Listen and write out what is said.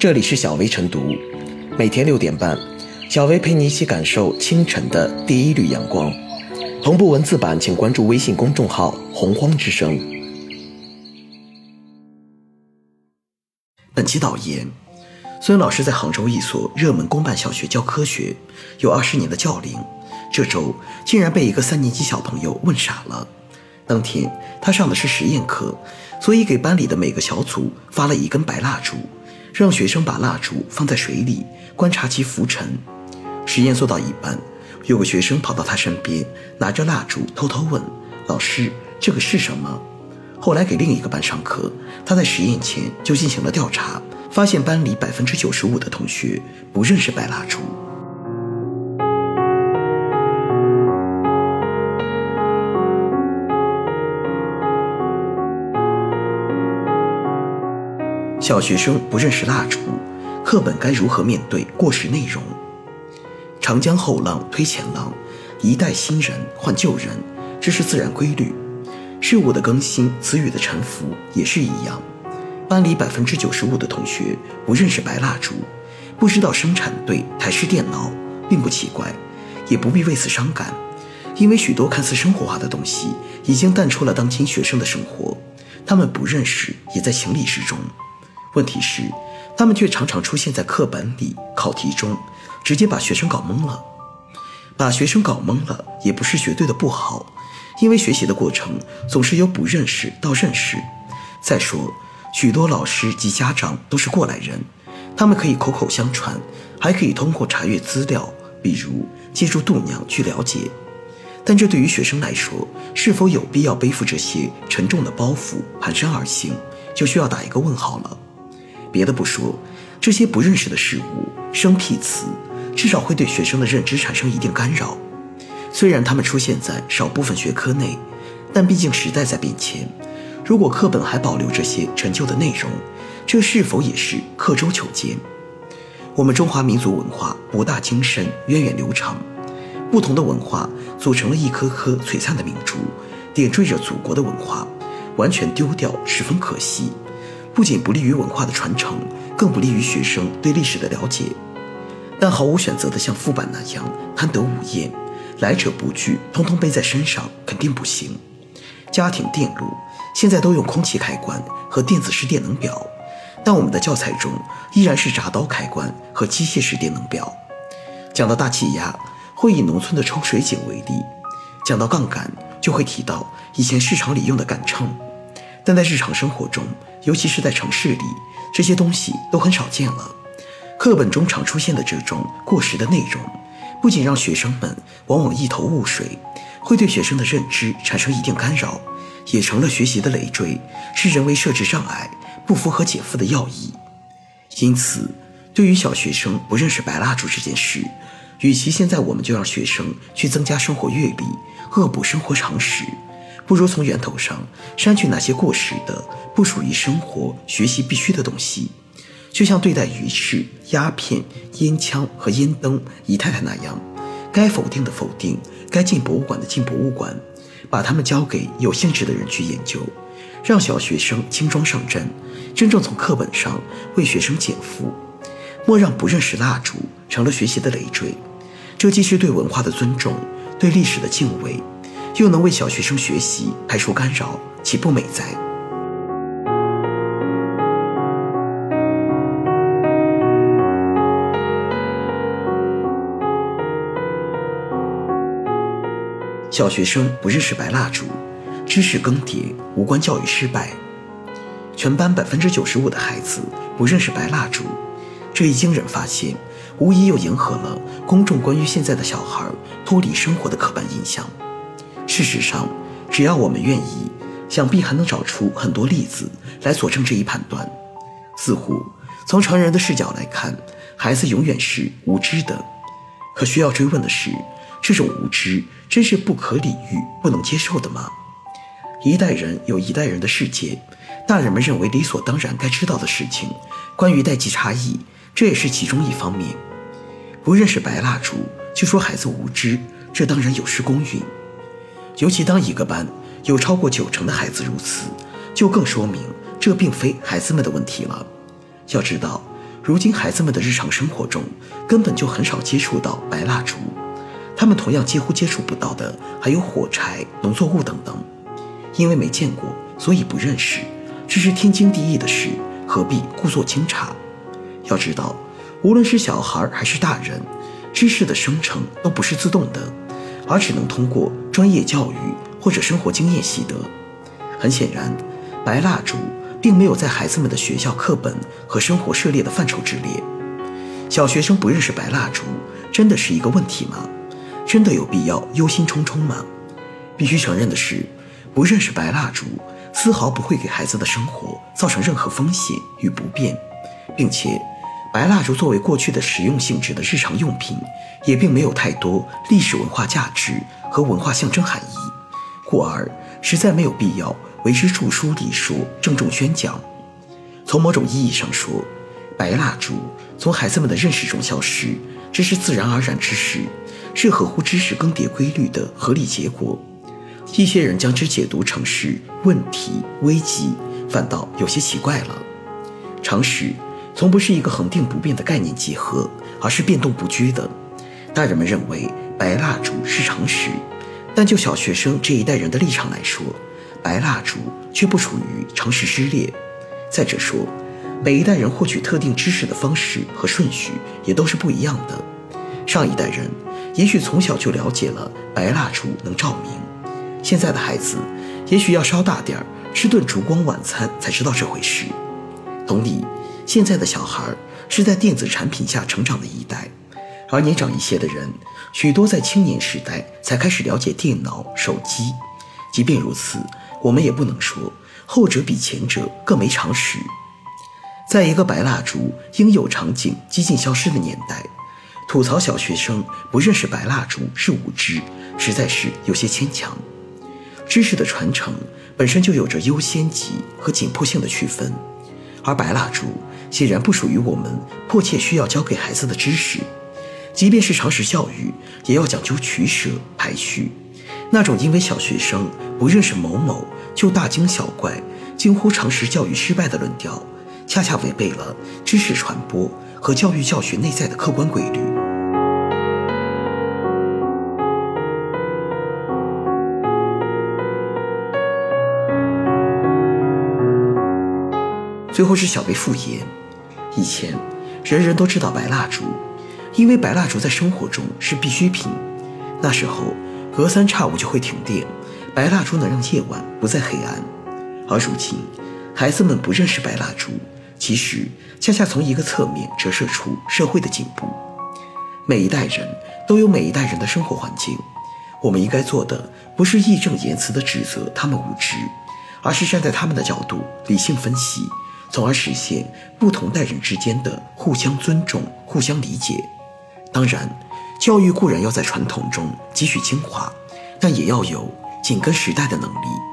这里是小薇晨读，每天六点半，小薇陪你一起感受清晨的第一缕阳光。同步文字版，请关注微信公众号“洪荒之声”。本期导言：孙老师在杭州一所热门公办小学教科学，有二十年的教龄，这周竟然被一个三年级小朋友问傻了。当天他上的是实验课，所以给班里的每个小组发了一根白蜡烛，让学生把蜡烛放在水里观察其浮沉。实验做到一半，有个学生跑到他身边，拿着蜡烛偷偷问老师：“这个是什么？”后来给另一个班上课，他在实验前就进行了调查，发现班里百分之九十五的同学不认识白蜡烛。小学生不认识蜡烛，课本该如何面对过时内容？长江后浪推前浪，一代新人换旧人，这是自然规律。事物的更新，词语的沉浮也是一样。班里百分之九十五的同学不认识白蜡烛，不知道生产队台式电脑，并不奇怪，也不必为此伤感，因为许多看似生活化的东西已经淡出了当今学生的生活，他们不认识也在情理之中。问题是，他们却常常出现在课本里、考题中，直接把学生搞懵了。把学生搞懵了，也不是绝对的不好，因为学习的过程总是由不认识到认识。再说，许多老师及家长都是过来人，他们可以口口相传，还可以通过查阅资料，比如借助度娘去了解。但这对于学生来说，是否有必要背负这些沉重的包袱，蹒跚而行，就需要打一个问号了。别的不说，这些不认识的事物、生僻词，至少会对学生的认知产生一定干扰。虽然它们出现在少部分学科内，但毕竟时代在变迁。如果课本还保留这些陈旧的内容，这是否也是刻舟求剑？我们中华民族文化博大精深、源远流长，不同的文化组成了一颗颗璀璨的明珠，点缀着祖国的文化。完全丢掉，十分可惜。不仅不利于文化的传承，更不利于学生对历史的了解。但毫无选择的像副本那样贪得无厌，来者不拒，通通背在身上，肯定不行。家庭电路现在都用空气开关和电子式电能表，但我们的教材中依然是铡刀开关和机械式电能表。讲到大气压，会以农村的抽水井为例；讲到杠杆，就会提到以前市场里用的杆秤。但在日常生活中，尤其是在城市里，这些东西都很少见了。课本中常出现的这种过时的内容，不仅让学生们往往一头雾水，会对学生的认知产生一定干扰，也成了学习的累赘，是人为设置障碍，不符合减负的要义。因此，对于小学生不认识白蜡烛这件事，与其现在我们就让学生去增加生活阅历，恶补生活常识。不如从源头上删去那些过时的、不属于生活学习必须的东西，就像对待鱼翅、鸦片、烟枪和烟灯姨太太那样，该否定的否定，该进博物馆的进博物馆，把它们交给有兴趣的人去研究，让小学生轻装上阵，真正从课本上为学生减负，莫让不认识蜡烛成了学习的累赘。这既是对文化的尊重，对历史的敬畏。又能为小学生学习排除干扰，岂不美哉？小学生不认识白蜡烛，知识更迭无关教育失败。全班百分之九十五的孩子不认识白蜡烛，这一惊人发现，无疑又迎合了公众关于现在的小孩脱离生活的刻板印象。事实上，只要我们愿意，想必还能找出很多例子来佐证这一判断。似乎从成人的视角来看，孩子永远是无知的。可需要追问的是，这种无知真是不可理喻、不能接受的吗？一代人有一代人的世界，大人们认为理所当然该知道的事情，关于代际差异，这也是其中一方面。不认识白蜡烛就说孩子无知，这当然有失公允。尤其当一个班有超过九成的孩子如此，就更说明这并非孩子们的问题了。要知道，如今孩子们的日常生活中根本就很少接触到白蜡烛，他们同样几乎接触不到的还有火柴、农作物等等。因为没见过，所以不认识，这是天经地义的事，何必故作惊诧？要知道，无论是小孩还是大人，知识的生成都不是自动的，而只能通过专业教育或者生活经验习得。很显然，白蜡烛并没有在孩子们的学校课本和生活涉猎的范畴之列。小学生不认识白蜡烛，真的是一个问题吗？真的有必要忧心忡忡吗？必须承认的是，不认识白蜡烛，丝毫不会给孩子的生活造成任何风险与不便，并且。白蜡烛作为过去的实用性质的日常用品，也并没有太多历史文化价值和文化象征含义，故而实在没有必要为之著书立说、郑重宣讲。从某种意义上说，白蜡烛从孩子们的认识中消失，这是自然而然之事，是合乎知识更迭规律的合理结果。一些人将之解读成是问题、危机，反倒有些奇怪了。常识。从不是一个恒定不变的概念集合，而是变动不居的。大人们认为白蜡烛是常识，但就小学生这一代人的立场来说，白蜡烛却不处于常识之列。再者说，每一代人获取特定知识的方式和顺序也都是不一样的。上一代人也许从小就了解了白蜡烛能照明，现在的孩子也许要稍大点儿，吃顿烛光晚餐才知道这回事。同理。现在的小孩是在电子产品下成长的一代，而年长一些的人，许多在青年时代才开始了解电脑、手机。即便如此，我们也不能说后者比前者更没常识。在一个白蜡烛应有场景几近消失的年代，吐槽小学生不认识白蜡烛是无知，实在是有些牵强。知识的传承本身就有着优先级和紧迫性的区分，而白蜡烛。显然不属于我们迫切需要教给孩子的知识，即便是常识教育，也要讲究取舍排序。那种因为小学生不认识某某就大惊小怪、惊呼常识教育失败的论调，恰恰违背了知识传播和教育教学内在的客观规律。最后是小贝复言。以前，人人都知道白蜡烛，因为白蜡烛在生活中是必需品。那时候，隔三差五就会停电，白蜡烛能让夜晚不再黑暗。而如今，孩子们不认识白蜡烛，其实恰恰从一个侧面折射出社会的进步。每一代人都有每一代人的生活环境，我们应该做的不是义正言辞地指责他们无知，而是站在他们的角度理性分析。从而实现不同代人之间的互相尊重、互相理解。当然，教育固然要在传统中汲取精华，但也要有紧跟时代的能力。